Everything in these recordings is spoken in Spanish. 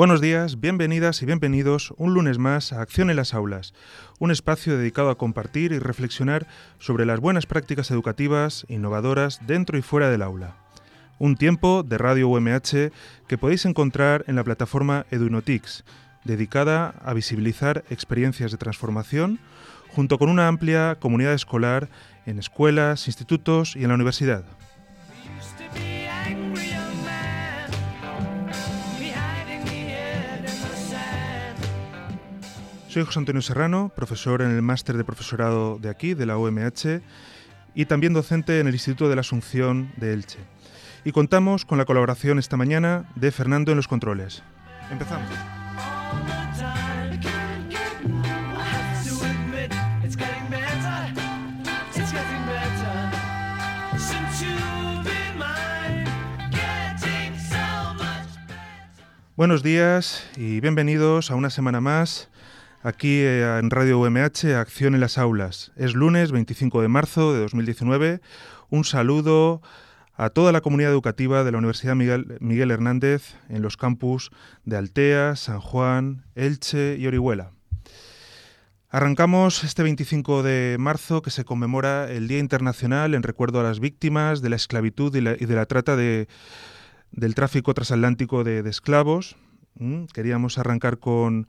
Buenos días, bienvenidas y bienvenidos un lunes más a Acción en las Aulas, un espacio dedicado a compartir y reflexionar sobre las buenas prácticas educativas, innovadoras, dentro y fuera del aula. Un tiempo de Radio UMH que podéis encontrar en la plataforma Edunotix, dedicada a visibilizar experiencias de transformación junto con una amplia comunidad escolar en escuelas, institutos y en la universidad. Soy José Antonio Serrano, profesor en el máster de profesorado de aquí, de la OMH, y también docente en el Instituto de la Asunción de Elche. Y contamos con la colaboración esta mañana de Fernando en los controles. Empezamos. Buenos días y bienvenidos a una semana más aquí eh, en Radio UMH, Acción en las Aulas. Es lunes 25 de marzo de 2019. Un saludo a toda la comunidad educativa de la Universidad Miguel, Hernández en los campus de Altea, San Juan, Elche y Orihuela. Arrancamos este 25 de marzo que se conmemora el Día Internacional en recuerdo a las víctimas de la esclavitud y, de la trata de, del tráfico transatlántico de, esclavos. Mm, queríamos arrancar con,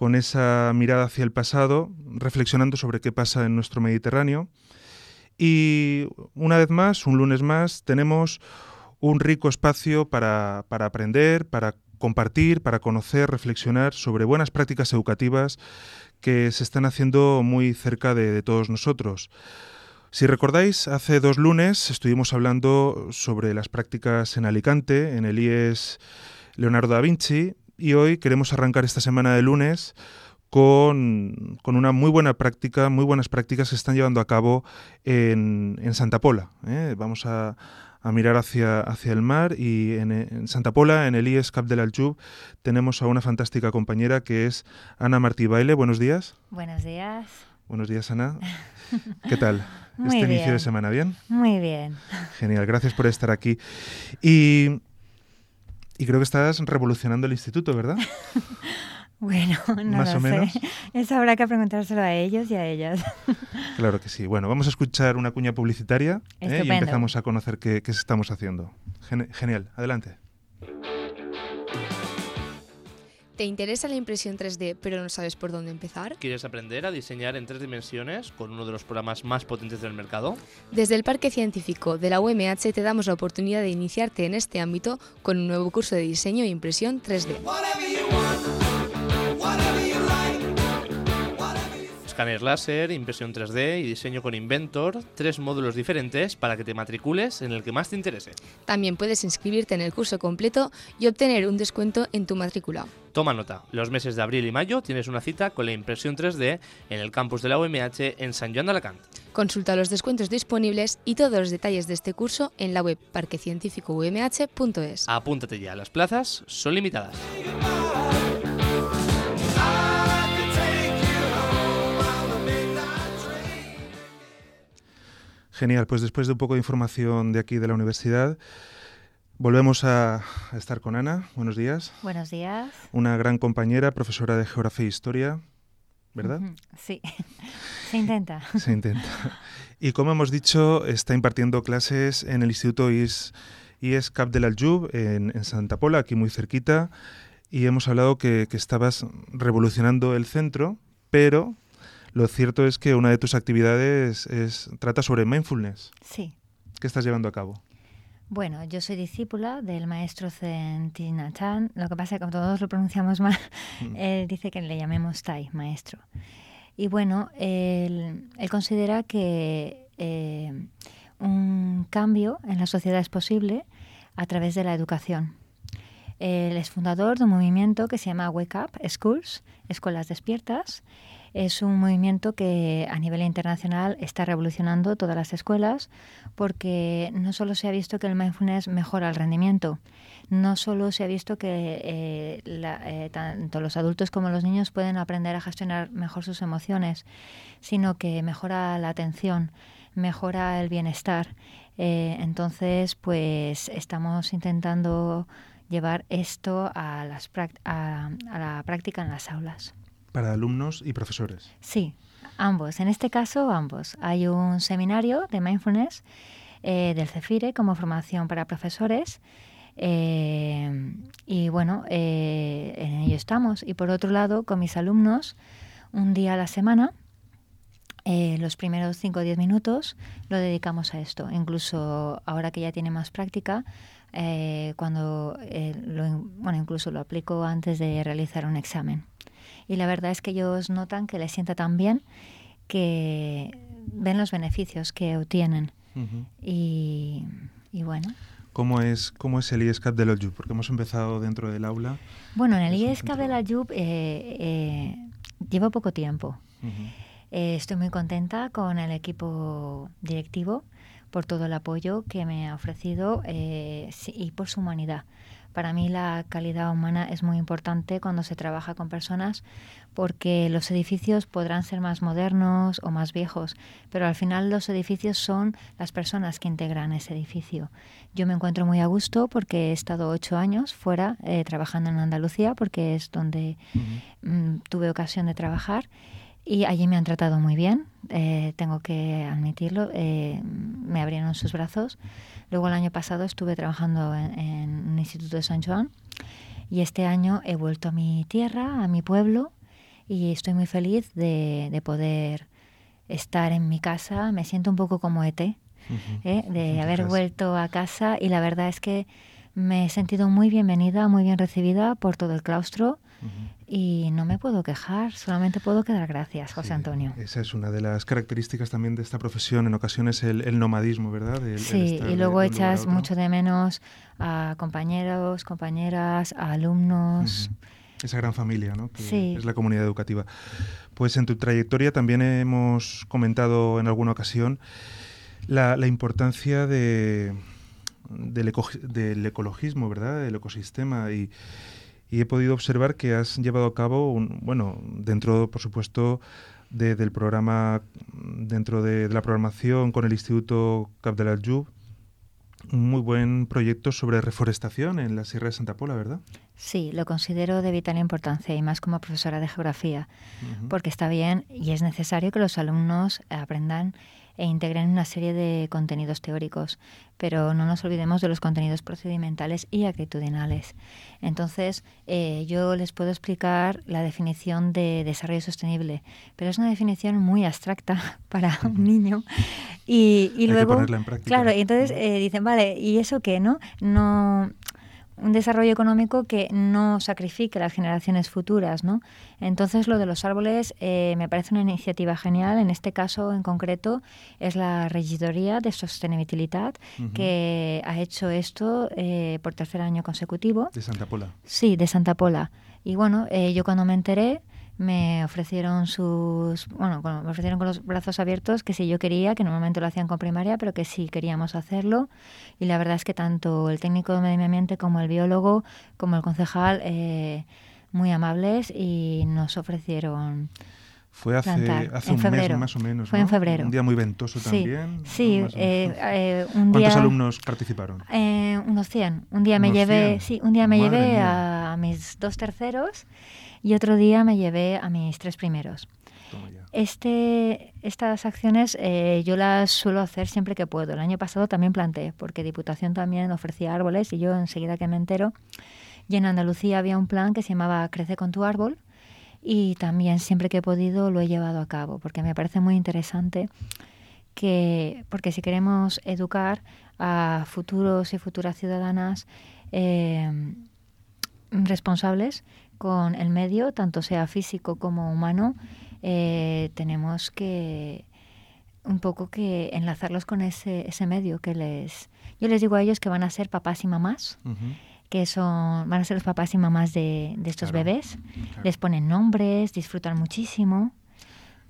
con esa mirada hacia el pasado, reflexionando sobre qué pasa en nuestro Mediterráneo. Y una vez más, un lunes más, tenemos un rico espacio para, aprender, para compartir, para conocer, reflexionar sobre buenas prácticas educativas que se están haciendo muy cerca de, de todos nosotros. Si recordáis, hace dos lunes estuvimos hablando sobre las prácticas en Alicante, en el IES Leonardo da Vinci, y hoy queremos arrancar esta semana de lunes con, una muy buena práctica, muy buenas prácticas que se están llevando a cabo en, Santa Pola. ¿eh? Vamos a, mirar hacia, hacia el mar y en, Santa Pola, en el IES Cap del Aljub, tenemos a una fantástica compañera que es Ana Martí Baile. Buenos días. Buenos días. Buenos días, Ana. ¿Qué tal? este inicio de semana, ¿bien? Muy bien. Genial, gracias por estar aquí. Y y creo que estás revolucionando el instituto, ¿verdad? bueno, no Más o menos. Eso habrá que preguntárselo a ellos y a ellas. claro que sí. Bueno, vamos a escuchar una cuña publicitaria ¿eh? y empezamos a conocer qué, qué estamos haciendo. genial, adelante. ¿Te interesa la impresión 3D pero no sabes por dónde empezar? ¿Quieres aprender a diseñar en tres dimensiones con uno de los programas más potentes del mercado? Desde el Parque Científico de la UMH te damos la oportunidad de iniciarte en este ámbito con un nuevo curso de diseño e impresión 3D. Escáner láser, impresión 3D y diseño con Inventor, tres módulos diferentes para que te matricules en el que más te interese. También puedes inscribirte en el curso completo y obtener un descuento en tu matrícula. Toma nota, los meses de abril y mayo tienes una cita con la impresión 3D en el campus de la UMH en San Joan de Alacant. Consulta los descuentos disponibles y todos los detalles de este curso en la web parquecientificoumh.es. Apúntate ya, las plazas son limitadas. Genial, pues después de un poco de información de aquí de la universidad, volvemos a, estar con Ana. Buenos días. Buenos días. Una gran compañera, profesora de Geografía e Historia, ¿verdad? Sí, se intenta. se intenta. Y como hemos dicho, está impartiendo clases en el Instituto IS, IS Cap del Aljub, en, Santa Pola, aquí muy cerquita, y hemos hablado que, que estabas revolucionando el centro, pero lo cierto es que una de tus actividades es, trata sobre mindfulness. Sí. ¿Qué estás llevando a cabo? Bueno, yo soy discípula del maestro Zen Chan. Lo que pasa es que como todos lo pronunciamos mal, mm. él dice que le llamemos Tai, maestro. Y bueno, él, considera que eh, un cambio en la sociedad es posible a través de la educación. Él es fundador de un movimiento que se llama Wake Up Schools, Escuelas Despiertas. Es un movimiento que a nivel internacional está revolucionando todas las escuelas porque no solo se ha visto que el mindfulness mejora el rendimiento, no solo se ha visto que eh, la, eh, tanto los adultos como los niños pueden aprender a gestionar mejor sus emociones, sino que mejora la atención, mejora el bienestar. Eh, entonces, pues estamos intentando llevar esto a, las a, a la práctica en las aulas. Para alumnos y profesores. Sí, ambos. En este caso, ambos. Hay un seminario de mindfulness eh, del CEFIRE como formación para profesores. Eh, y bueno, eh, en ello estamos. Y por otro lado, con mis alumnos, un día a la semana, los primeros 5 o 10 minutos lo dedicamos a esto. Incluso ahora que ya tiene más práctica, cuando lo, bueno, incluso lo aplico antes de realizar un examen. Y la verdad es que ellos notan que les sienta tan bien que ven los beneficios que obtienen. Uh -huh. y, y, bueno. ¿Cómo es, ¿Cómo es el IESCAP de la JUP? Porque hemos empezado dentro del aula. Bueno, en el IESCAP de la JUP eh, llevo poco tiempo. Uh -huh. estoy muy contenta con el equipo directivo por todo el apoyo que me ha ofrecido eh, y por su humanidad. Para mí la calidad humana es muy importante cuando se trabaja con personas porque los edificios podrán ser más modernos o más viejos, pero al final los edificios son las personas que integran ese edificio. Yo me encuentro muy a gusto porque he estado ocho años fuera eh, trabajando en Andalucía porque es donde uh -huh. tuve ocasión de trabajar y allí me han tratado muy bien, eh, tengo que admitirlo, eh, me abrieron sus brazos. Luego el año pasado estuve trabajando en, en, un instituto de San Juan y este año he vuelto a mi tierra, a mi pueblo y estoy muy feliz de, de poder estar en mi casa. Me siento un poco como ET, uh -huh. ¿eh? de haber vuelto a casa y la verdad es que me he sentido muy bienvenida, muy bien recibida por todo el claustro. Uh -huh. Y no me puedo quejar, solamente puedo quedar gracias, José sí, Antonio. Esa es una de las características también de esta profesión, en ocasiones el, el nomadismo, ¿verdad? El, sí, el y luego echas mucho de menos a compañeros, compañeras, a alumnos. Uh -huh. Esa gran familia, ¿no? Que sí. es la comunidad educativa. Pues en tu trayectoria también hemos comentado en alguna ocasión la, la importancia de, del, eco, del ecologismo, ¿verdad? Del ecosistema y y he podido observar que has llevado a cabo, un, bueno, dentro, por supuesto, de, del programa, dentro de, de, la programación con el Instituto Cap de la un muy buen proyecto sobre reforestación en la Sierra de Santa Pola, ¿verdad? Sí, lo considero de vital importancia y más como profesora de geografía, uh -huh. porque está bien y es necesario que los alumnos aprendan e integren una serie de contenidos teóricos, pero no nos olvidemos de los contenidos procedimentales y actitudinales. Entonces, eh, yo les puedo explicar la definición de desarrollo sostenible, pero es una definición muy abstracta para un niño. Y, y luego, claro, y entonces eh, dicen, vale, ¿y eso qué, no? No un desarrollo económico que no sacrifique las generaciones futuras, ¿no? Entonces lo de los árboles eh, me parece una iniciativa genial. En este caso en concreto es la Regidoría de Sostenibilidad uh -huh. que ha hecho esto eh, por tercer año consecutivo. De Santa Pola. Sí, de Santa Pola. Y bueno, eh, yo cuando me enteré me ofrecieron sus bueno me ofrecieron con los brazos abiertos que si yo quería que normalmente lo hacían con primaria pero que si queríamos hacerlo y la verdad es que tanto el técnico de medio ambiente como el biólogo como el concejal eh, muy amables y nos ofrecieron fue hace, plantar. hace un febrero. mes más o menos. Fue ¿no? en febrero. Un día muy ventoso sí, también. Sí, eh, eh, un ¿Cuántos día, alumnos participaron? Eh, unos 100. Un día me llevé, 100. sí, un día me Madre llevé mía. a mis dos terceros y otro día me llevé a mis tres primeros. Este, estas acciones eh, yo las suelo hacer siempre que puedo. El año pasado también planté, porque Diputación también ofrecía árboles y yo enseguida que me entero. Y en Andalucía había un plan que se llamaba Crece con tu árbol y también siempre que he podido lo he llevado a cabo, porque me parece muy interesante que, porque si queremos educar a futuros y futuras ciudadanas eh, responsables con el medio, tanto sea físico como humano, eh, tenemos que un poco que enlazarlos con ese, ese medio que les... Yo les digo a ellos que van a ser papás y mamás, Uh -huh. que son, van a ser los papás y mamás de, de estos Claro, bebés. claro. Les ponen nombres, disfrutan muchísimo.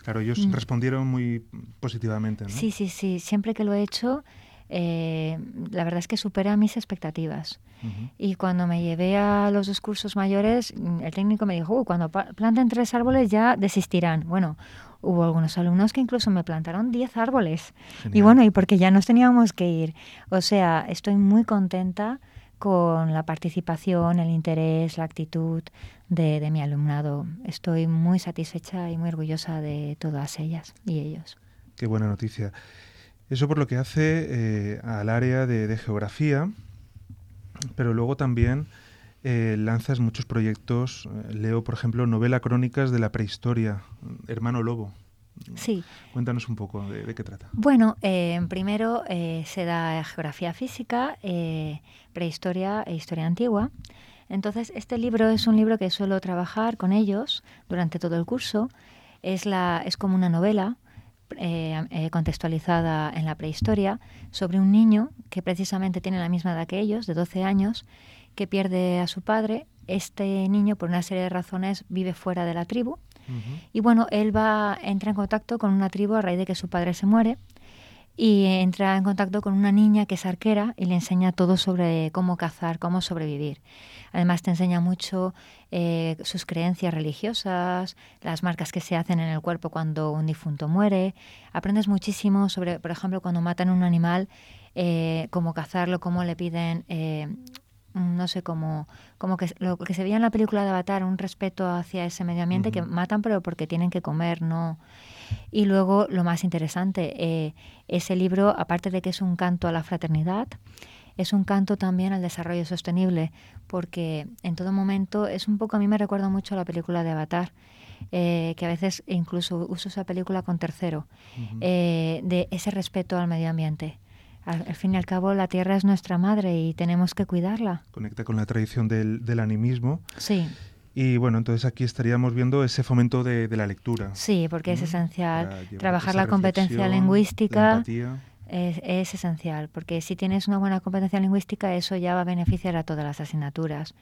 Claro, ellos Mm. respondieron muy positivamente, ¿no? Sí, sí, sí. Siempre que lo he hecho, eh, la verdad es que supera mis expectativas. Ujú. Y cuando me llevé a los dos cursos mayores, mm, el técnico me dijo, "Uy, cuando planten tres árboles ya desistirán. Bueno, hubo algunos alumnos que incluso me plantaron diez árboles. Y Genial. bueno, y porque ya nos teníamos que ir. O sea, estoy muy contenta con la participación, el interés, la actitud de, de mi alumnado. Estoy muy satisfecha y muy orgullosa de todas ellas y ellos. Qué buena noticia. Eso por lo que hace eh, al área de, de geografía, pero luego también eh, lanzas muchos proyectos. Leo, por ejemplo, novela crónicas de la prehistoria, Hermano Lobo. Sí, Cuéntanos un poco de, de qué trata. Bueno, eh, primero eh, se da geografía física, eh, prehistoria e historia antigua. Entonces, este libro es un libro que suelo trabajar con ellos durante todo el curso. Es, la, es como una novela eh, eh, contextualizada en la prehistoria sobre un niño que precisamente tiene la misma edad que ellos, de 12 años, que pierde a su padre. Este niño, por una serie de razones, vive fuera de la tribu. Y bueno, él va, entra en contacto con una tribu a raíz de que su padre se muere y entra en contacto con una niña que es arquera y le enseña todo sobre cómo cazar, cómo sobrevivir. Además te enseña mucho eh, sus creencias religiosas, las marcas que se hacen en el cuerpo cuando un difunto muere. Aprendes muchísimo sobre, por ejemplo, cuando matan un animal, eh, cómo cazarlo, cómo le piden... eh, no sé, como, como que lo que se veía en la película de Avatar, un respeto hacia ese medio ambiente que matan pero porque tienen que comer, no. Y luego lo más interesante, eh, ese libro, aparte de que es un canto a la fraternidad, es un canto también al desarrollo sostenible, porque en todo momento es un poco, a mí me recuerda mucho a la película de Avatar, eh, que a veces incluso uso esa película con tercero, eh, de ese respeto al medio ambiente. Al, al fin y al cabo, la tierra es nuestra madre y tenemos que cuidarla. Conecta con la tradición del, del animismo. Sí, Y bueno, entonces aquí estaríamos viendo ese fomento de, de la lectura. sí, porque es ¿no? esencial. Para llevar Trabajar la competencia la lingüística empatía. es, es esencial, porque si tienes una buena competencia lingüística, eso ya va a beneficiar a todas las asignaturas.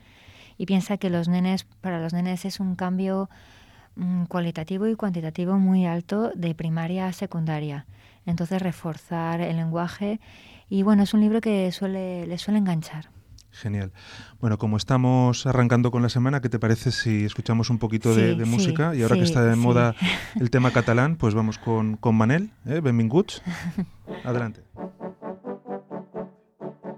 Y piensa que los nenes, para los nenes es un cambio mm, cualitativo y cuantitativo muy alto de primaria a secundaria. Entonces reforzar el lenguaje y bueno, es un libro que suele, le suele enganchar. Genial. Bueno, como estamos arrancando con la semana, ¿qué te parece si escuchamos un poquito de, Sí, de sí, música? Y ahora que está de sí. moda el tema catalán, pues vamos con, con Manel, ¿eh? Benvinguts. Adelante.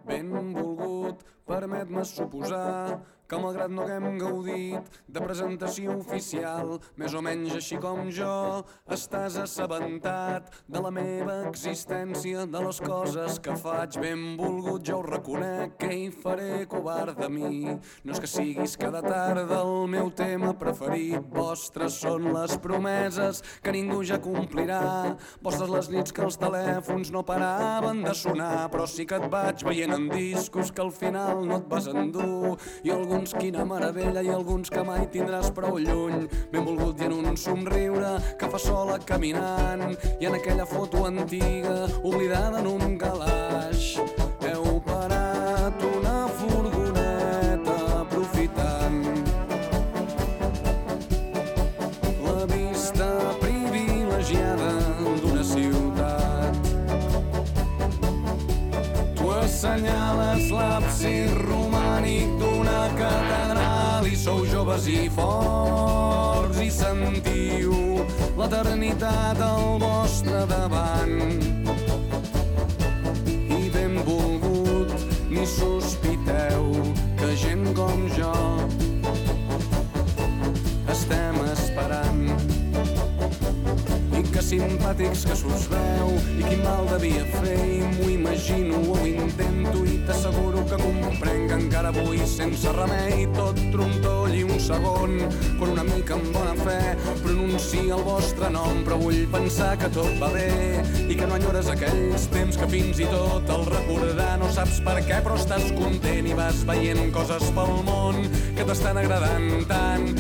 Benvolgut, permet-me suposar que malgrat no haguem gaudit de presentació oficial, més o menys així com jo, estàs assabentat de la meva existència, de les coses que faig. Benvolgut, ja ho reconec, que hi faré covard de mi. No és que siguis cada tarda el meu tema preferit, vostres són les promeses que ningú ja complirà, vostres les nits que els telèfons no paraven de sonar, però sí que et vaig veient en discos que al final no et vas endur, i alguns quina meravella i alguns que mai tindràs prou lluny, benvolgut i en un somriure que fa sola caminant, i en aquella foto antiga oblidada en un calaix, heu parat una furgoneta aprofitant. La vista privilegiada d'una ciutat. Tu assenyales l'absis sou joves i forts i sentiu l'eternitat al vostre davant. I benvolgut, ni sospiteu que gent com jo simpàtics que s'us veu i quin mal devia fer i m'ho imagino o ho intento i t'asseguro que comprenc. Encara avui sense remei tot trontoll i un segon quan una mica amb bona fe pronuncia el vostre nom. Però vull pensar que tot va bé i que no enyores aquells temps que fins i tot el recordar no saps per què però estàs content i vas veient coses pel món que t'estan agradant tant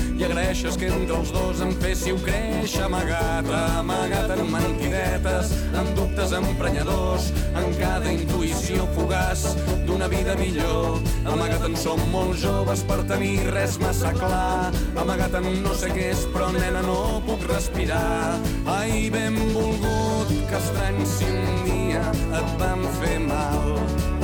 i agraeixes que entre els dos em féssiu créixer amagat, amagat en mentidetes, en dubtes emprenyadors, en cada intuïció fugaç d'una vida millor. Amagat en som molt joves per tenir res massa clar, amagat en no sé què és, però nena no puc respirar. Ai, benvolgut, que estrany si un dia et vam fer mal.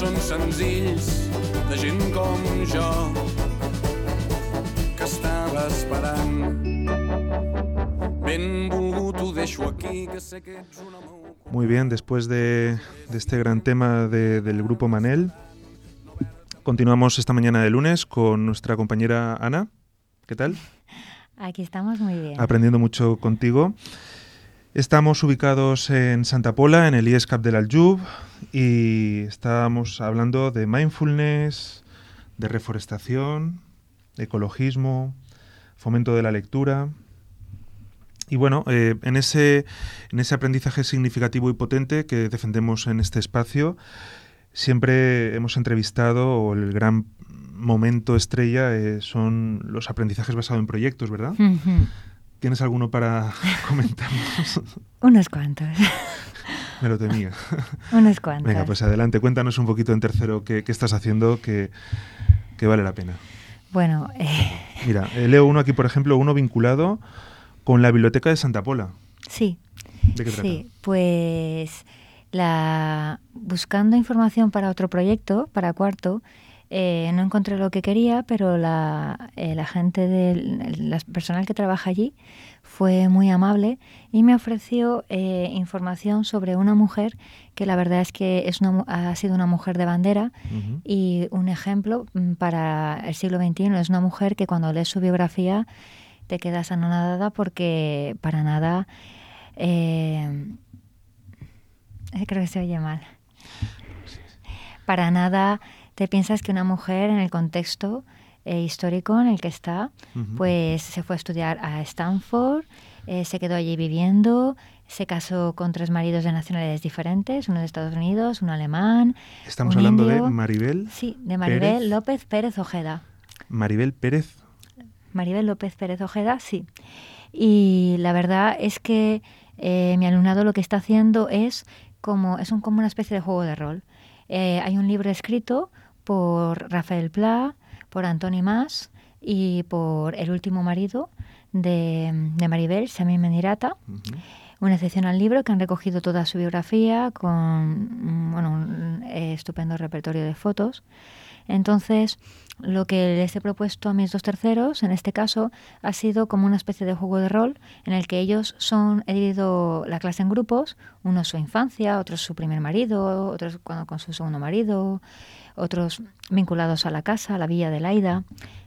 Són senzills de gent com jo que estava esperant. Benvolgut, ho deixo aquí, que sé que ets un home ocupado. Muy bien, después de, de este gran tema de- del grupo Manel, continuamos esta mañana de lunes con nuestra compañera Ana. ¿Qué tal? Aquí estamos muy bien. Aprendiendo mucho contigo. Estamos ubicados en Santa Pola, en el IESCAP del Aljub, y estábamos hablando de mindfulness, de reforestación, ecologismo, fomento de la lectura. Y bueno, eh, en, ese, en ese aprendizaje significativo y potente que defendemos en este espacio, siempre hemos entrevistado, o el gran momento estrella eh, son los aprendizajes basados en proyectos, ¿verdad? Ujú. ¿Tienes alguno para comentarnos? Unos cuantos, Me lo temía. unos cuantos. Venga, pues adelante, cuéntanos un poquito en tercero qué, qué estás haciendo que, que vale la pena. Bueno, eh, Mira, eh, leo uno aquí, por ejemplo, uno vinculado con la Biblioteca de Santa Pola. sí, ¿De qué trata? Sí, pues la buscando información para otro proyecto, para cuarto, eh, no encontré lo que quería, pero la, eh, la gente del la personal que trabaja allí fue muy amable y me ofreció eh, información sobre una mujer que la verdad es que es una, ha sido una mujer de bandera y un ejemplo mm, para el siglo XXI. Es una mujer que cuando lees su biografía te quedas anonadada porque para nada... eh, creo que se oye mal. Para nada te piensas que una mujer en el contexto eh, histórico en el que está, pues se fue a estudiar a Stanford, eh, se quedó allí viviendo, se casó con tres maridos de nacionalidades diferentes, uno de Estados Unidos, uno alemán, Estamos un hablando indio. de Maribel, Sí, de Maribel Pérez. López Pérez Ojeda. Maribel Pérez. Maribel López Pérez Ojeda, sí. Y la verdad es que eh, mi alumnado lo que está haciendo es como, es un, como una especie de juego de rol. Eh, hay un libro escrito por Rafael Pla, por Antoni Mas y por el último marido de, de Maribel, Sami Mendirata Ujú. un excepcional libro que han recogido toda su biografía con bueno, un eh, estupendo repertorio de fotos. Entonces, lo que les he propuesto a mis dos terceros, en este caso, ha sido como una especie de juego de rol en el que ellos son, he dividido la clase en grupos, unos su infancia, otros su primer marido, otros cuando con su segundo marido, otros vinculados a la casa, a la villa de Laida,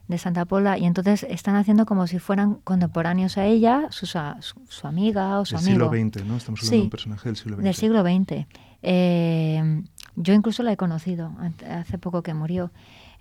de Santa Pola, y entonces están haciendo como si fueran contemporáneos a ella, sus a- su, su amiga o su Del amigo siglo XX, ¿no? Estamos hablando Sí, de un personaje del siglo XX. del siglo XX. Eh, yo incluso la he conocido hace poco que murió.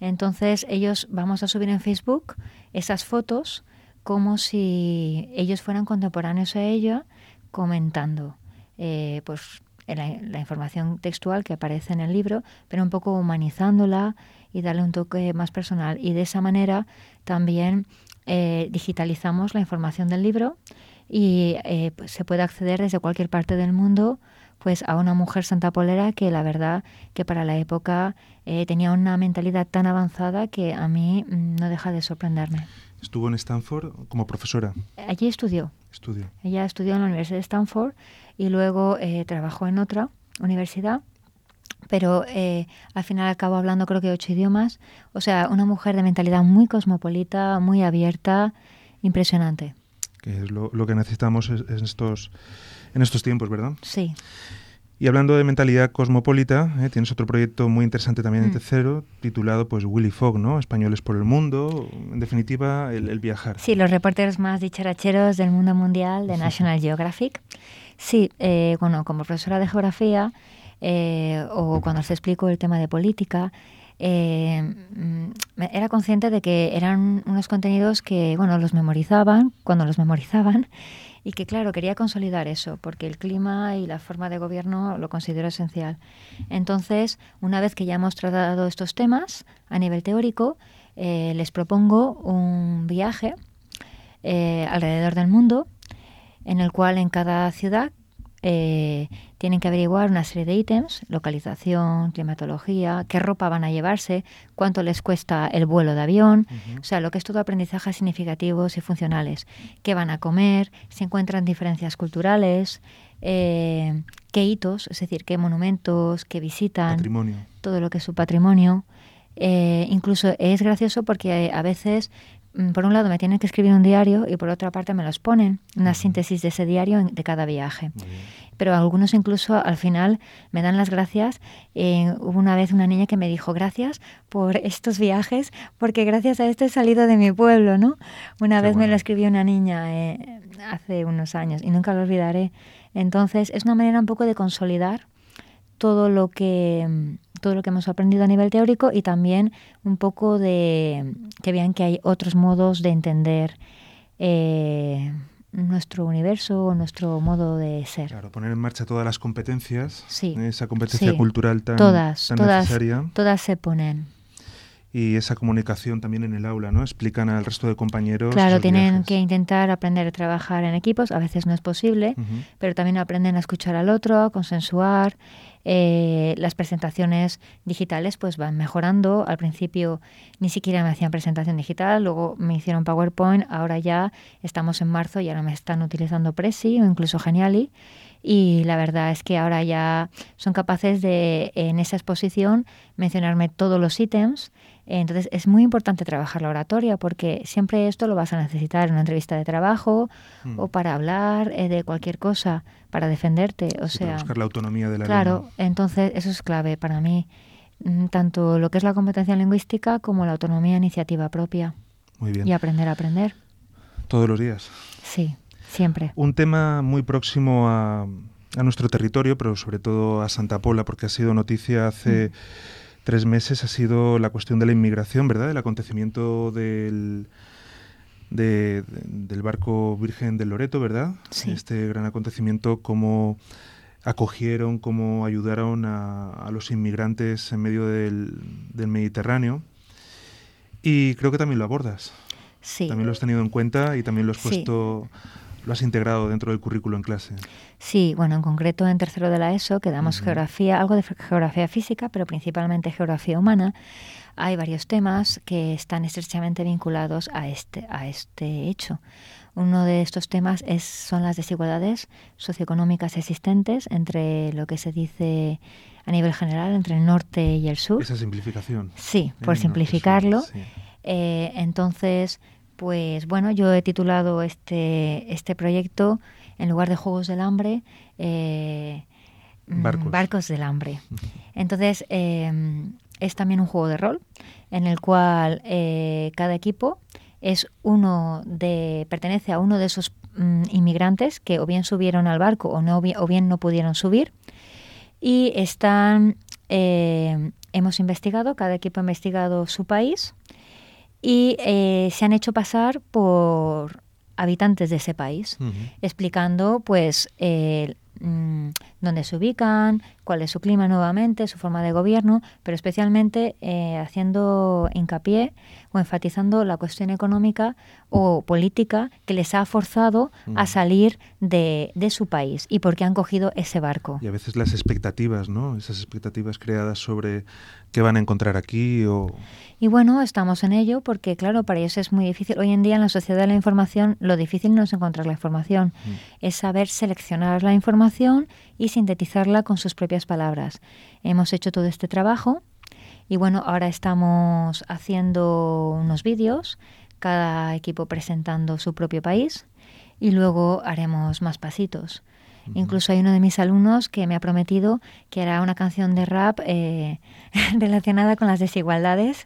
Entonces ellos vamos a subir en Facebook esas fotos como si ellos fueran contemporáneos a ella comentando eh, pues la, la información textual que aparece en el libro, pero un poco humanizándola y darle un toque más personal. Y de esa manera también eh, digitalizamos la información del libro y eh, pues, se puede acceder desde cualquier parte del mundo pues a una mujer santapolera que la verdad que para la época eh, tenía una mentalidad tan avanzada que a mí mm, no deja de sorprenderme. Estuvo en Stanford como profesora. Allí estudió, Estudio. ella estudió en la Universidad de Stanford y luego eh, trabajó en otra universidad, pero eh, al final acabó hablando creo que ocho idiomas, o sea, una mujer de mentalidad muy cosmopolita, muy abierta, impresionante. Que es lo, lo que necesitamos es- en estos, en estos tiempos, ¿verdad? Sí. Y hablando de mentalidad cosmopolita, ¿eh? tienes otro proyecto muy interesante también en Mm. tercero, titulado pues Willy Fogg, ¿no? Españoles por el mundo, en definitiva, el, el viajar. Sí, los reporteros más dicharacheros del mundo mundial de National Geographic. Sí, eh, bueno, como profesora de geografía eh, o cuando se explico el tema de política, eh, mm, era consciente de que eran unos contenidos que, bueno, los memorizaban cuando los memorizaban y que, claro, quería consolidar eso, porque el clima y la forma de gobierno lo considero esencial. Entonces, una vez que ya hemos tratado estos temas a nivel teórico, eh, les propongo un viaje eh, alrededor del mundo, en el cual en cada ciudad eh, tienen que averiguar una serie de ítems, localización, climatología, qué ropa van a llevarse, cuánto les cuesta el vuelo de avión, o sea, lo que es todo aprendizajes significativos y funcionales, qué van a comer, si encuentran diferencias culturales, eh, qué hitos, es decir, qué monumentos, qué visitan Patrimonio. todo lo que es su patrimonio. Eh, incluso es gracioso porque a veces, por un lado, me tienen que escribir un diario y por otra parte me los ponen, una síntesis de ese diario en- de cada viaje. Pero algunos incluso al final me dan las gracias. Eh, hubo una vez una niña que me dijo gracias por estos viajes, porque gracias a esto he salido de mi pueblo, ¿no? Una Qué vez me lo escribió una niña eh, hace unos años y nunca lo olvidaré. Entonces es una manera un poco de consolidar todo lo que mm, todo lo que hemos aprendido a nivel teórico y también un poco de que vean que hay otros modos de entender eh, nuestro universo o nuestro modo de ser. Claro, poner en marcha todas las competencias, Sí. esa competencia Sí. cultural tan, Todas, tan todas, necesaria todas se ponen. y esa comunicación también en el aula, ¿no? Explican al resto de compañeros. Claro, tienen viajes. que intentar aprender a trabajar en equipos, a veces no es posible, pero también aprenden a escuchar al otro, a consensuar. Eh, las presentaciones digitales pues van mejorando. Al principio ni siquiera me hacían presentación digital, luego me hicieron PowerPoint, ahora ya estamos en marzo y ahora me están utilizando Prezi o incluso Geniali. Y la verdad es que ahora ya son capaces de, en esa exposición, mencionarme todos los ítems. Entonces es muy importante trabajar la oratoria porque siempre esto lo vas a necesitar en una entrevista de trabajo Mm. o para hablar eh, de cualquier cosa, para defenderte. O Sí, para sea, buscar la autonomía del claro, alumno. entonces eso es clave para mí, mm, tanto lo que es la competencia lingüística como la autonomía iniciativa propia Muy bien. y aprender a aprender. Todos los días. Sí, siempre. Un tema muy próximo a, a nuestro territorio, pero sobre todo a Santa Pola, porque ha sido noticia hace Mm. tres meses, ha sido la cuestión de la inmigración, ¿verdad? El acontecimiento del, de- de- del barco Virgen del Loreto, ¿verdad? Sí. Este gran acontecimiento, cómo acogieron, cómo ayudaron a, a los inmigrantes en medio del, del Mediterráneo. Y creo que también lo abordas. Sí. También lo has tenido en cuenta y también lo has Sí. Lo has integrado dentro del currículo en clase. Sí, bueno, en concreto en tercero de la ESO, que damos geografía, algo de geografía física, pero principalmente geografía humana. Hay varios temas que están estrechamente vinculados a este, a este hecho. Uno de estos temas es, son las desigualdades socioeconómicas existentes entre lo que se dice a nivel general, entre el norte y el sur. Esa simplificación. Sí, por simplificarlo. sí. Eh, entonces, pues bueno, yo he titulado este, este proyecto en lugar de Juegos del Hambre, eh, mm, Barcos. Barcos del Hambre. Entonces, eh, es también un juego de rol en el cual eh, cada equipo es uno de pertenece a uno de esos mm, inmigrantes que o bien subieron al barco o no o bien no pudieron subir y están eh, hemos investigado cada equipo ha investigado su país y eh, se han hecho pasar por habitantes de ese país explicando pues eh, dónde se ubican, cuál es su clima nuevamente, su forma de gobierno, pero especialmente eh, haciendo hincapié o enfatizando la cuestión económica o política que les ha forzado a salir de, de su país y por qué han cogido ese barco. Y a veces las expectativas, ¿no? Esas expectativas creadas sobre qué van a encontrar aquí o... Y bueno, estamos en ello porque, claro, para ellos es muy difícil. Hoy en día en la sociedad de la información, lo difícil no es encontrar la información, Mm. es saber seleccionar la información y sintetizarla con sus propias palabras. Hemos hecho todo este trabajo y bueno, ahora estamos haciendo unos vídeos, cada equipo presentando su propio país y luego haremos más pasitos. Incluso hay uno de mis alumnos que me ha prometido que hará una canción de rap eh, relacionada con las desigualdades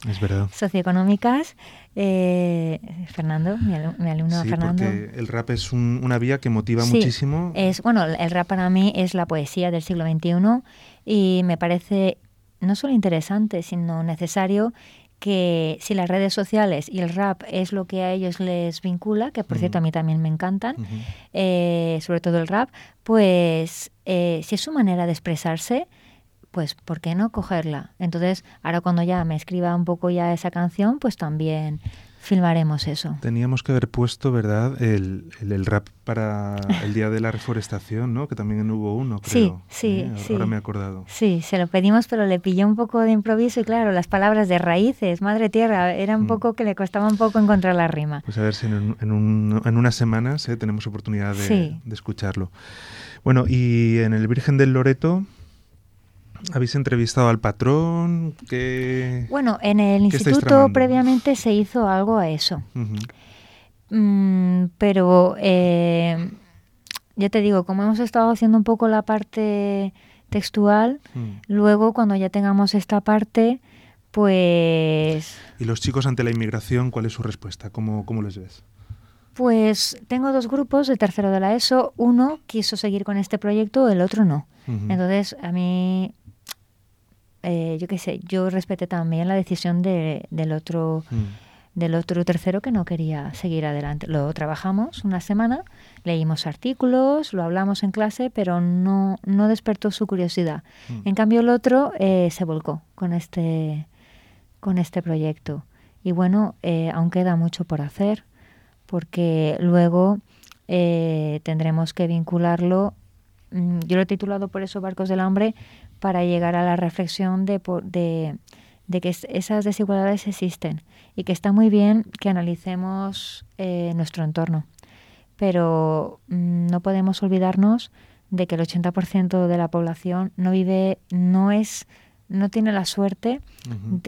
socioeconómicas. Eh, Fernando, mi, alu- mi alumno Sí, Fernando. porque el rap es un- una vía que motiva Sí, muchísimo. Es, bueno, el rap para mí es la poesía del siglo XXI y me parece no solo interesante, sino necesario que si las redes sociales y el rap es lo que a ellos les vincula, que por cierto a mí también me encantan, eh, sobre todo el rap, pues eh, si es su manera de expresarse, pues ¿por qué no cogerla? Entonces, ahora cuando ya me escriba un poco ya esa canción, pues también filmaremos eso. Teníamos que haber puesto, ¿verdad?, el, el- el rap para el Día de la Reforestación, ¿no? Que también hubo uno, Sí, creo. sí, ¿eh? Ahora- sí. Ahora me he acordado. Sí, se lo pedimos, pero le pilló un poco de improviso y claro, las palabras de raíces, madre tierra, era un Mm. poco que le costaba un poco encontrar la rima. Pues a ver si en, un- en, un- en unas semanas ¿eh? tenemos oportunidad de, Sí. de escucharlo. Bueno, y en el Virgen del Loreto habéis entrevistado al patrón que... Bueno, en el ¿Qué instituto previamente se hizo algo a eso. Mm, pero eh, ya te digo, como hemos estado haciendo un poco la parte textual, Mm. luego cuando ya tengamos esta parte, pues ¿Y los chicos ante la inmigración, cuál es su respuesta? ¿Cómo, cómo les ves? pues tengo dos grupos de tercero de la ESO, uno quiso seguir con este proyecto, el otro no. Entonces, a mí, eh, yo qué sé, yo respeté también la decisión de- del otro Mm. del otro tercero que no quería seguir adelante. Lo trabajamos una semana, leímos artículos, lo hablamos en clase, pero no, no despertó su curiosidad. Mm. En cambio, el otro eh, se volcó con este, con este proyecto. Y bueno, eh, aún queda mucho por hacer, porque luego eh, tendremos que vincularlo. mm, Yo lo he titulado por eso Barcos del Hambre, para llegar a la reflexión de, de, de que es- esas desigualdades existen y que está muy bien que analicemos eh, nuestro entorno. Pero mm, no podemos olvidarnos de que el 80% de la población no vive, no es, no tiene la suerte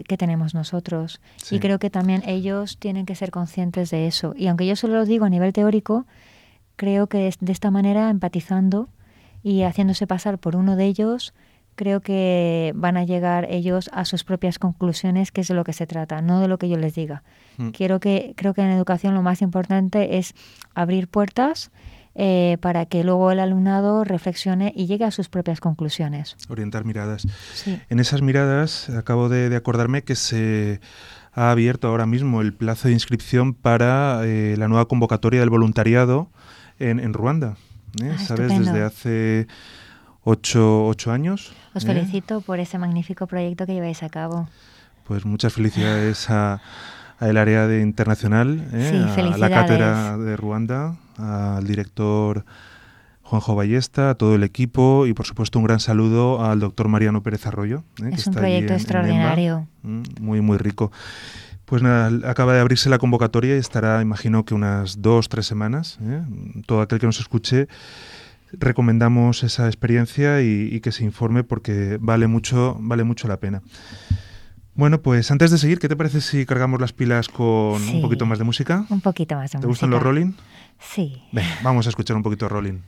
que tenemos nosotros. Sí. Y creo que también ellos tienen que ser conscientes de eso. Y aunque yo solo lo digo a nivel teórico, creo que de esta manera, empatizando y haciéndose pasar por uno de ellos, creo que van a llegar ellos a sus propias conclusiones, que es de lo que se trata, no de lo que yo les diga. Mm. Quiero que, creo que en educación lo más importante es abrir puertas eh, para que luego el alumnado reflexione y llegue a sus propias conclusiones. Orientar miradas. Sí. En esas miradas acabo de, de acordarme que se ha abierto ahora mismo el plazo de inscripción para eh, la nueva convocatoria del voluntariado en, en Ruanda. ¿eh? Ah, ¿Sabes? estupendo. Desde hace ocho, ocho años. Os felicito por ese magnífico proyecto que lleváis a cabo. Pues muchas felicidades a, a el área de internacional, ¿eh? Sí, a la cátedra de Ruanda, al director Juanjo Ballesta, a todo el equipo y por supuesto un gran saludo al doctor Mariano Pérez Arroyo. ¿eh? que es un está proyecto en- en Nemba. extraordinario. Mm, Muy, muy rico. Pues nada, acaba de abrirse la convocatoria y estará, imagino que unas dos, tres semanas. ¿eh? Todo aquel que nos escuche, recomendamos esa experiencia y, y que se informe porque vale mucho, vale mucho la pena. Bueno, pues antes de seguir, ¿qué te parece si cargamos las pilas con Sí. un poquito más de música? Un poquito más de ¿Te gustan los música. rolling? Sí. Vamos a escuchar un poquito rolling.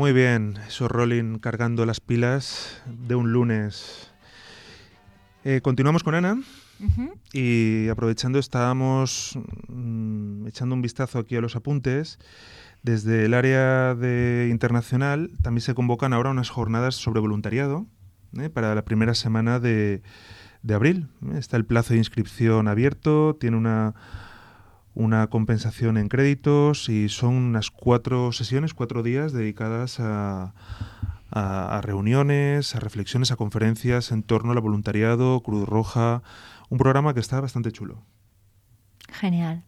Muy bien, eso Rolling cargando las pilas de un lunes. Eh, continuamos con Ana y aprovechando estábamos mm, echando un vistazo aquí a los apuntes. Desde el área de internacional también se convocan ahora unas jornadas sobre voluntariado ¿eh? para la primera semana de, de abril. ¿eh? Está el plazo de inscripción abierto, tiene una, una compensación en créditos y son unas cuatro sesiones, cuatro días dedicadas a, a- a reuniones, a reflexiones, a conferencias en torno al voluntariado, Cruz Roja, un programa que está bastante chulo. Genial.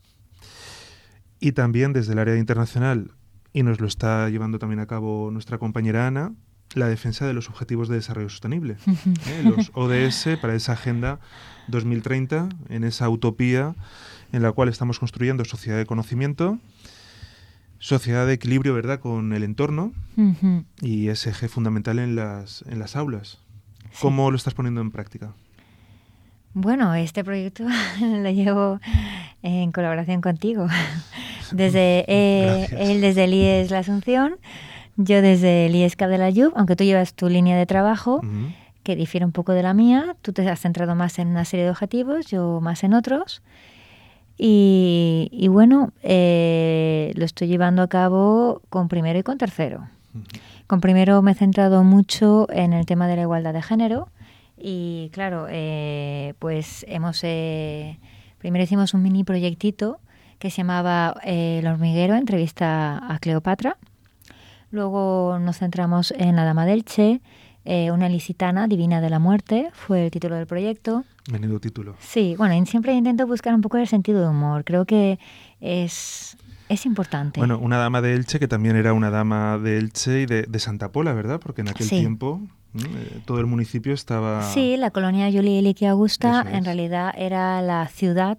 Y también desde el área internacional, y nos lo está llevando también a cabo nuestra compañera Ana, la defensa de los Objetivos de Desarrollo Sostenible, ¿eh? los ODS para esa Agenda 2030, en esa utopía en la cual estamos construyendo sociedad de conocimiento, sociedad de equilibrio, ¿verdad?, con el entorno Ujú. y ese eje fundamental en las, en las aulas. Sí. ¿Cómo lo estás poniendo en práctica? Bueno, este proyecto lo llevo en colaboración contigo. Desde eh, él desde el IES La Asunción, yo desde el IES Cap de la Llub, aunque tú llevas tu línea de trabajo, Ujú. que difiere un poco de la mía. Tú te has centrado más en una serie de objetivos, yo más en otros. Y, y bueno, eh, lo estoy llevando a cabo con primero y con tercero. Con primero me he centrado mucho en el tema de la igualdad de género y claro, eh, pues hemos eh, primero hicimos un mini proyectito que se llamaba eh, El hormiguero, entrevista a Cleopatra. Luego nos centramos en la Dama del Che, eh, una licitana divina de la muerte, fue el título del proyecto. Menudo título. Sí, bueno, siempre intento buscar un poco el sentido de humor. Creo que es, es importante. Bueno, una dama de Elche que también era una dama de Elche y de, de Santa Pola, ¿verdad? Porque en aquel Sí. tiempo. Eh, todo el municipio estaba... Sí, la colonia Julia Liquia Augusta es. en realidad era la ciudad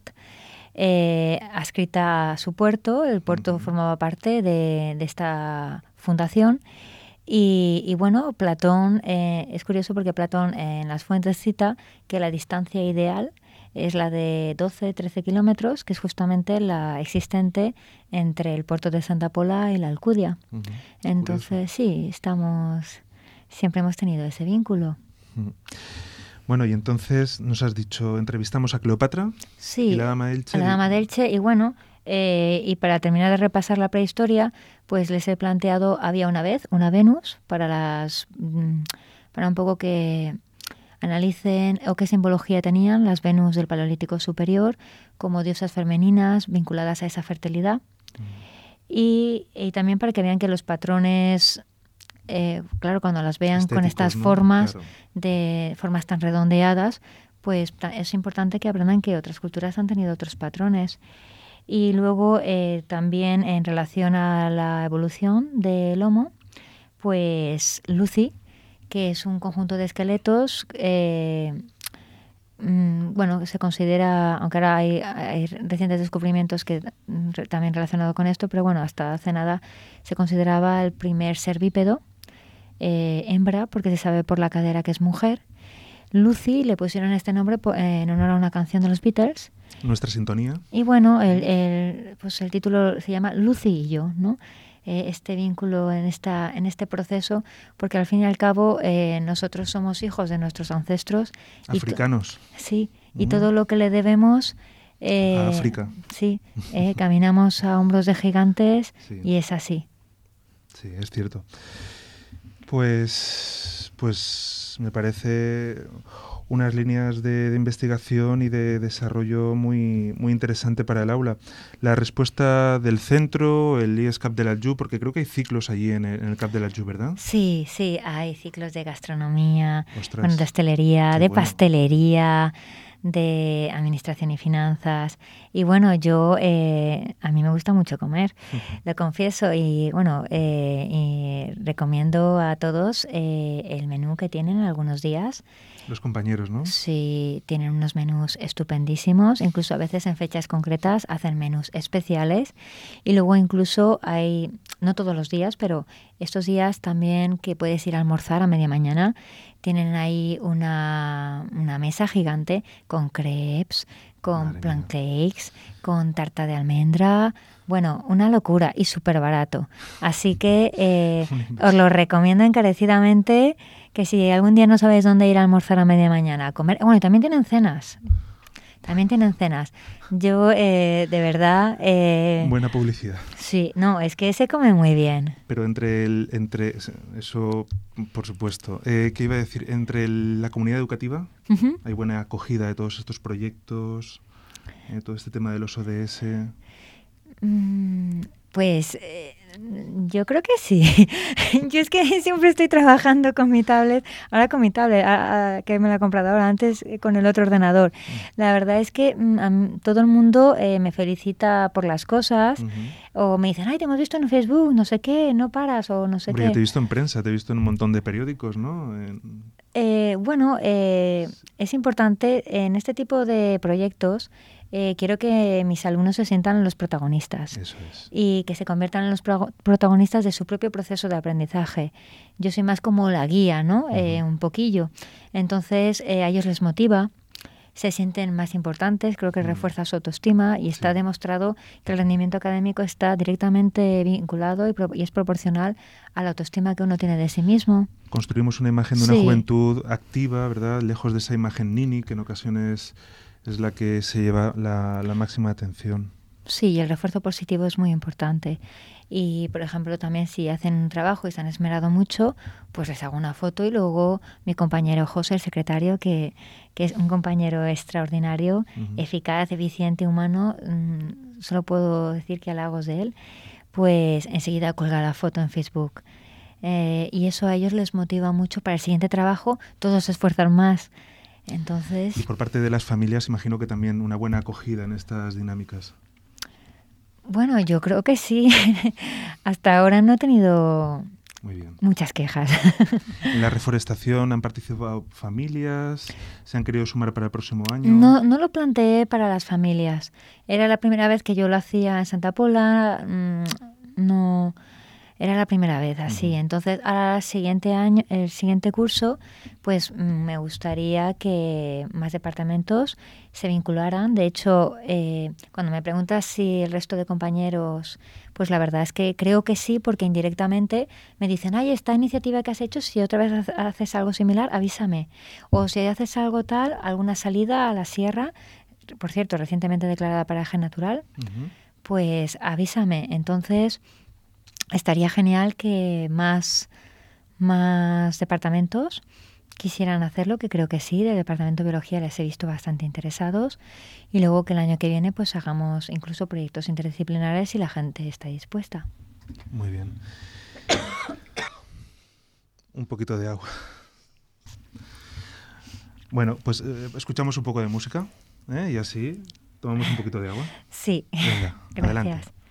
eh, adscrita a su puerto. El puerto Ujú. formaba parte de, de esta fundación. Y, y bueno, Platón, eh, es curioso porque Platón en las fuentes cita que la distancia ideal es la de 12-13 kilómetros, que es justamente la existente entre el puerto de Santa Pola y la Alcudia. Entonces, sí, estamos, siempre hemos tenido ese vínculo. Bueno, y entonces nos has dicho, entrevistamos a Cleopatra Sí, y la dama de Elche. a la dama de Elche. Y bueno, eh, y para terminar de repasar la prehistoria, pues les he planteado, había una vez una Venus para las mm, para un poco que analicen o qué simbología tenían las Venus del Paleolítico Superior como diosas femeninas vinculadas a esa fertilidad. Y, y también para que vean que los patrones, eh, claro, cuando las vean con estas formas, Claro. de formas tan redondeadas, pues es importante que aprendan que otras culturas han tenido otros patrones. Y luego eh, también en relación a la evolución del Homo, pues Lucy, que es un conjunto de esqueletos, eh, mm, bueno, se considera, aunque ahora hay, hay recientes descubrimientos que re- también relacionado con esto, pero bueno, hasta hace nada se consideraba el primer ser bípedo, eh, hembra, porque se sabe por la cadera que es mujer. Lucy le pusieron este nombre en honor a una canción de los Beatles. Nuestra sintonía. Y bueno, el, el- pues el título se llama Lucy y yo, ¿no? Eh, este vínculo en, esta, en este proceso, porque al fin y al cabo eh, nosotros somos hijos de nuestros ancestros. y Africanos. Sí, y Mm. todo lo que le debemos... eh, A África. Sí, eh, caminamos a hombros de gigantes Sí. y es así. Sí, es cierto. Pues, pues me parece unas líneas de, de investigación y de desarrollo muy, muy interesante para el aula. La respuesta del centro, el IES Cap de la Ju, porque creo que hay ciclos allí en el, en el Cap de la Ju, ¿verdad? Sí, sí, hay ciclos de gastronomía, bueno, de hostelería, qué de bueno. pastelería, de administración y finanzas. Y bueno, yo, eh, a mí me gusta mucho comer, lo confieso. Y bueno, eh, y recomiendo a todos eh, el menú que tienen algunos días. Los compañeros, ¿no? Sí, tienen unos menús estupendísimos, incluso a veces en fechas concretas hacen menús especiales y luego incluso hay, no todos los días, pero estos días también que puedes ir a almorzar a media mañana, tienen ahí una, una mesa gigante con crepes, con Madre plan mía. cakes, con tarta de almendra. Bueno, una locura y súper barato. Así que eh, os lo recomiendo encarecidamente que si algún día no sabéis dónde ir a almorzar a media mañana a comer. Bueno, y también tienen cenas. También tienen cenas. Yo, eh, de verdad, eh, Buena publicidad. sí, no, es que se come muy bien. Pero entre el, entre eso, por supuesto. Eh, ¿Qué iba a decir? Entre el- la comunidad educativa hay buena acogida de todos estos proyectos, todo este tema de los ODS. Mm, Pues eh, yo creo que sí. yo es que siempre estoy trabajando con mi tablet, ahora con mi tablet, a- a- que me la he comprado ahora, antes eh, con el otro ordenador. La verdad es que mm, a todo el mundo eh, me felicita por las cosas o me dicen, ay, te hemos visto en Facebook, no sé qué, no paras o no sé Hombre, qué. yo te he visto en prensa, te he visto en un montón de periódicos, ¿no? En- Eh, bueno, eh, es importante en este tipo de proyectos. Eh, quiero que mis alumnos se sientan los protagonistas eso es. y que se conviertan en los pro- protagonistas de su propio proceso de aprendizaje. Yo soy más como la guía, ¿no? Eh, un poquillo. Entonces, eh, a ellos les motiva, se sienten más importantes, creo que refuerza su autoestima y está Sí. demostrado que el rendimiento académico está directamente vinculado y, pro- y es proporcional a la autoestima que uno tiene de sí mismo. Construimos una imagen de una Sí. juventud activa, ¿verdad? Lejos de esa imagen nini, que en ocasiones es la que se lleva la, la máxima atención. Sí, el refuerzo positivo es muy importante. Y, por ejemplo, también si hacen un trabajo y se han esmerado mucho, pues les hago una foto y luego mi compañero José, el secretario, que, que es un compañero extraordinario, eficaz, eficiente, humano, mm, solo puedo decir que halagos de él, pues enseguida cuelga la foto en Facebook. Eh, y eso a ellos les motiva mucho para el siguiente trabajo, todos se esfuerzan más. Entonces... Y por parte de las familias, imagino que también una buena acogida en estas dinámicas. Bueno, yo creo que sí. Hasta ahora no he tenido Muy bien. muchas quejas. En la reforestación han participado familias, se han querido sumar para el próximo año. No, no lo planteé para las familias. Era la primera vez que yo lo hacía en Santa Pola. mm, No, era la primera vez así. Entonces, ahora el siguiente año, el siguiente curso, pues mm, me gustaría que más departamentos se vincularan. De hecho, eh, cuando me preguntas si el resto de compañeros, pues la verdad es que creo que sí, porque indirectamente me dicen, ay, esta iniciativa que has hecho, si otra vez hace- haces algo similar, avísame. O si haces algo tal, alguna salida a la sierra, por cierto, recientemente declarada paraje natural, pues avísame. Entonces, estaría genial que más, más departamentos quisieran hacerlo, que creo que sí, del Departamento de Biología les he visto bastante interesados, y luego que el año que viene pues hagamos incluso proyectos interdisciplinares si la gente está dispuesta. Muy bien. Un poquito de agua. Bueno, pues eh, escuchamos un poco de música ¿eh? y así tomamos un poquito de agua. Sí, Venga, adelante. gracias. Pretty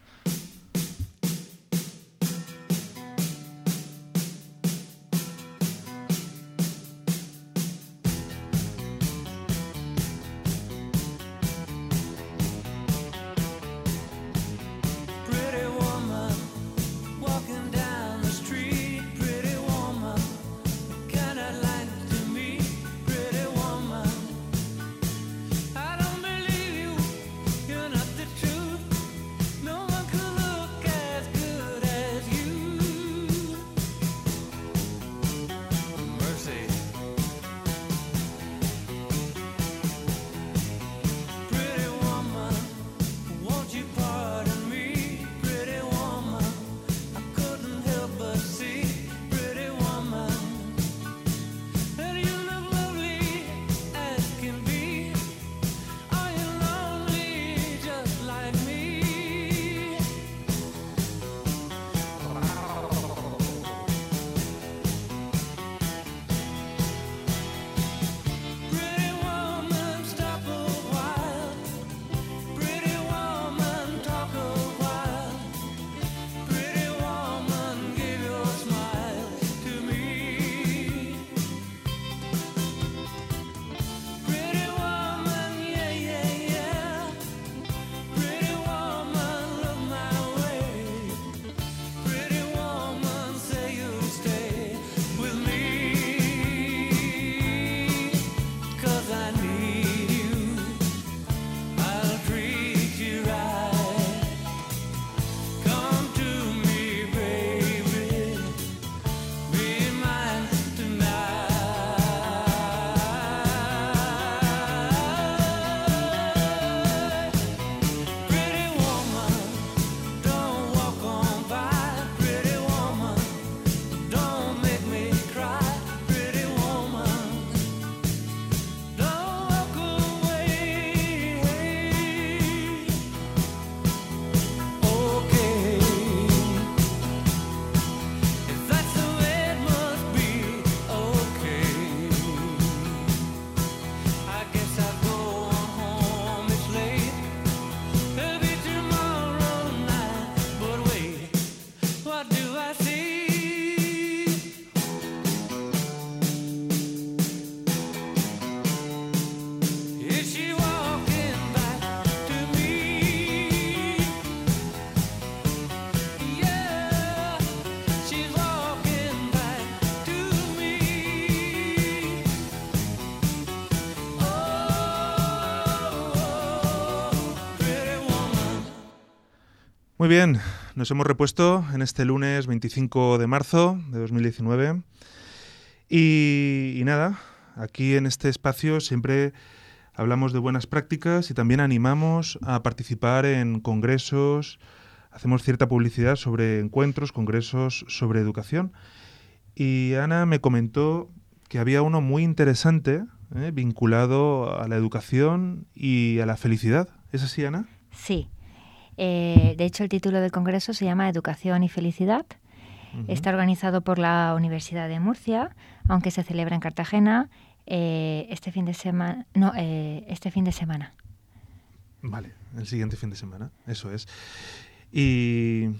Muy bien, nos hemos repuesto en este lunes 25 de marzo de 2019. Y, y nada, aquí en este espacio siempre hablamos de buenas prácticas y también animamos a participar en congresos, hacemos cierta publicidad sobre encuentros, congresos sobre educación. Y Ana me comentó que había uno muy interesante ¿eh? vinculado a la educación y a la felicidad. ¿Es así, Ana? Sí. Eh, de hecho, el título del congreso se llama Educación y Felicidad. Está organizado por la Universidad de Murcia, aunque se celebra en Cartagena eh, este fin de semana. No, eh, este fin de semana. Vale, el siguiente fin de semana, eso es. Y,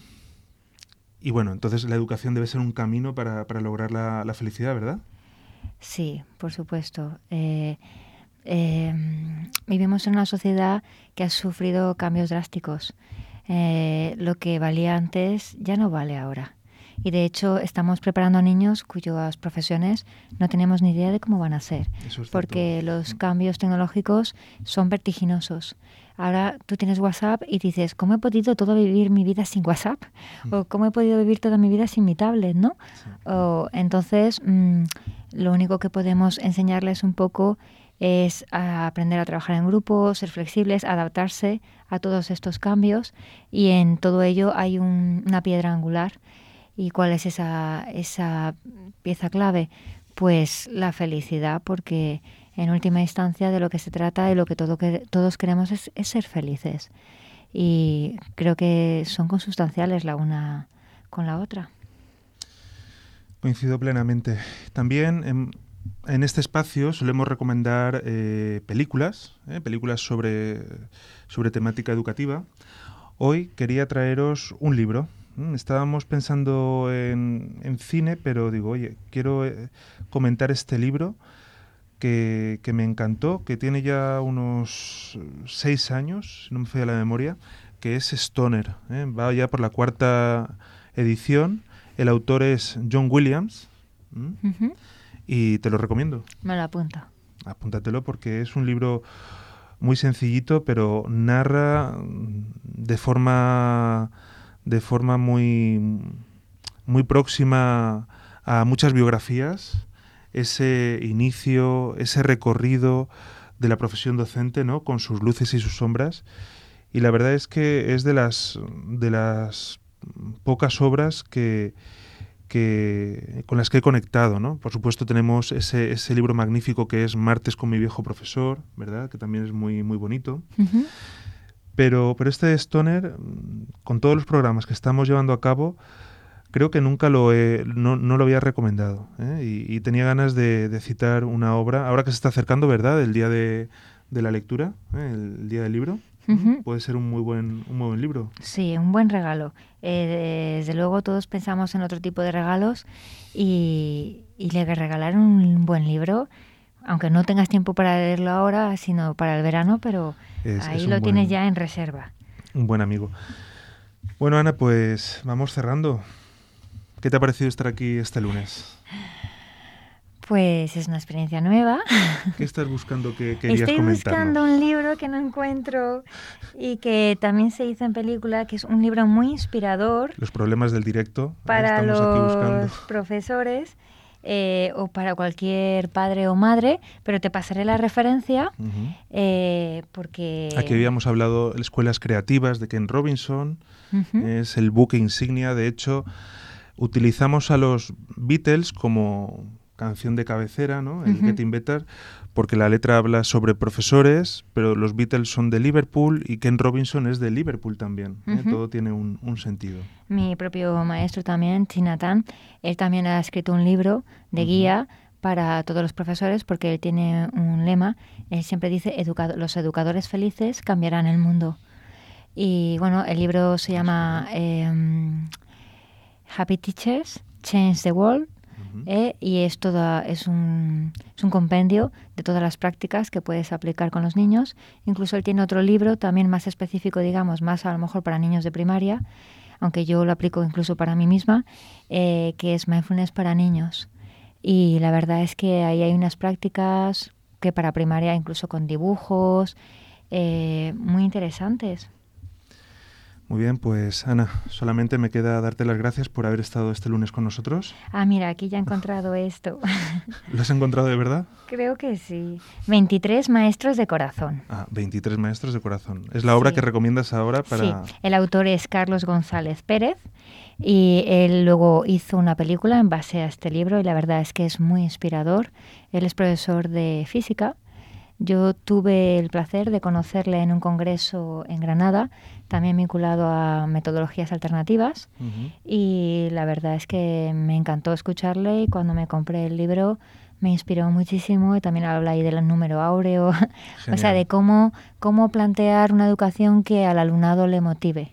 y bueno, entonces la educación debe ser un camino para, para lograr la, la felicidad, ¿verdad? Sí, por supuesto. Eh, vivimos en una sociedad que ha sufrido cambios drásticos. Eh, lo que valía antes ya no vale ahora. Y de hecho estamos preparando a niños cuyas profesiones no tenemos ni idea de cómo van a ser. Es porque los cambios tecnológicos son vertiginosos. Ahora tú tienes WhatsApp y dices, ¿cómo he podido todo vivir mi vida sin WhatsApp? O ¿cómo he podido vivir toda mi vida sin mi tablet? ¿no? O, entonces, mm, lo único que podemos enseñarles un poco es a aprender a trabajar en grupo, ser flexibles, adaptarse a todos estos cambios y en todo ello hay un- una piedra angular. ¿Y cuál es esa, esa pieza clave? Pues la felicidad, porque en última instancia de lo que se trata y lo que todo que, todos queremos es, es ser felices. Y creo que son consustanciales la una con la otra. Coincido plenamente. También en, este espacio solemos recomendar eh, películas, eh, películas sobre, sobre temática educativa. Hoy quería traeros un libro. Mm, Estábamos pensando en, en cine, pero digo, oye, quiero eh, comentar este libro que, que me encantó, que tiene ya unos seis años, si no me falla la memoria, que es Stoner. Va ya por la cuarta edición. El autor es John Williams. Ujú. Y te lo recomiendo. Me lo apunto. Apúntatelo porque es un libro muy sencillito, pero narra de forma de forma muy muy próxima a muchas biografías ese inicio, ese recorrido de la profesión docente, ¿no? Con sus luces y sus sombras. Y la verdad es que es de las de las pocas obras que que, con las que he conectado, ¿no? Por supuesto tenemos ese, ese libro magnífico que es Martes con mi viejo profesor, ¿verdad? Que también es muy, muy bonito. Ujú. Pero, pero este Stoner, con todos los programas que estamos llevando a cabo, creo que nunca lo he, no, no lo había recomendado. ¿eh? Y, y tenía ganas de, de citar una obra, ahora que se está acercando, ¿verdad? El día de, de la lectura, ¿eh? el día del libro. Puede ser un muy buen, un muy buen libro. Sí, un buen regalo. Eh, desde luego todos pensamos en otro tipo de regalos y, y le regalar un buen libro, aunque no tengas tiempo para leerlo ahora, sino para el verano, pero Es- ahí es lo tienes ya en reserva. Un buen amigo. Bueno, Ana, pues vamos cerrando. ¿Qué te ha parecido estar aquí este lunes? Pues es una experiencia nueva. ¿Qué estás buscando que querías Estoy buscando un libro que no encuentro y que también se hizo en película, que es un libro muy inspirador Los problemas del directo. Para aquí los profesores eh, o para cualquier padre o madre, pero te pasaré la referencia Ujú. eh, porque... Aquí habíamos hablado de escuelas creativas de Ken Robinson. Es el buque insignia. De hecho, utilizamos a los Beatles como canción de cabecera, ¿no? El Ujú. Getting Better, porque la letra habla sobre profesores, pero los Beatles son de Liverpool y Ken Robinson es de Liverpool también. ¿eh? Todo tiene un, un sentido. Mi propio maestro también, Chinatán, él también ha escrito un libro de guía para todos los profesores porque él tiene un lema, él siempre dice, "Educado- los educadores felices cambiarán el mundo. Y bueno, el libro se llama em, Happy Teachers, Change the World, Eh, y es, toda, es, un, es un compendio de todas las prácticas que puedes aplicar con los niños. Incluso él tiene otro libro también más específico, digamos, más a lo mejor para niños de primaria, aunque yo lo aplico incluso para mí misma, eh, que es Mindfulness para niños. Y la verdad es que ahí hay unas prácticas que para primaria, incluso con dibujos, eh, muy interesantes. Muy bien, pues Ana, solamente me queda darte las gracias por haber estado este lunes con nosotros. Ah, mira, aquí ya he encontrado esto. ¿Lo has encontrado de verdad? Creo que sí. 23 maestros de corazón. Ah, 23 maestros de corazón. Es la obra Sí. que recomiendas ahora para... Sí, el autor es Carlos González Pérez y él luego hizo una película en base a este libro y la verdad es que es muy inspirador. Él es profesor de física. Yo tuve el placer de conocerle en un congreso en Granada, también vinculado a metodologías alternativas. Y la verdad es que me encantó escucharle y cuando me compré el libro me inspiró muchísimo y también habla ahí del número áureo, o sea, de cómo, cómo plantear una educación que al alumnado le motive.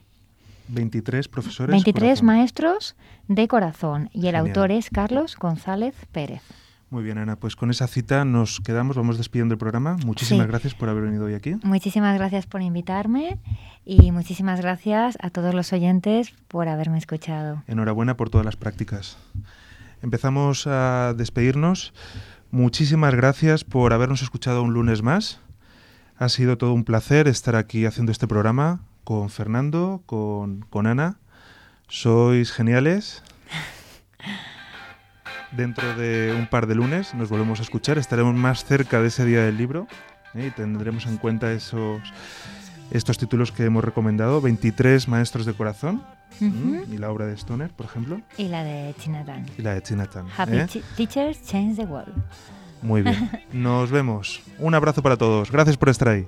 23 profesores. 23 corazón. maestros de corazón y el Genial. autor es Carlos González Pérez. Muy bien, Ana, pues con esa cita nos quedamos, vamos despidiendo el programa. Muchísimas Sí. gracias por haber venido hoy aquí. Muchísimas gracias por invitarme y muchísimas gracias a todos los oyentes por haberme escuchado. Enhorabuena por todas las prácticas. Empezamos a despedirnos. Muchísimas gracias por habernos escuchado un lunes más. Ha sido todo un placer estar aquí haciendo este programa con Fernando, con, con Ana. Sois geniales. Dentro de un par de lunes nos volvemos a escuchar. Estaremos más cerca de ese día del libro ¿eh? y tendremos en cuenta esos, estos títulos que hemos recomendado. 23 maestros de corazón. ¿m? Y la obra de Stoner, por ejemplo. Y la de Chinatán. Y la de Chinatown. Happy ¿eh? Teachers Change the World. Muy bien. Nos vemos. Un abrazo para todos. Gracias por estar ahí.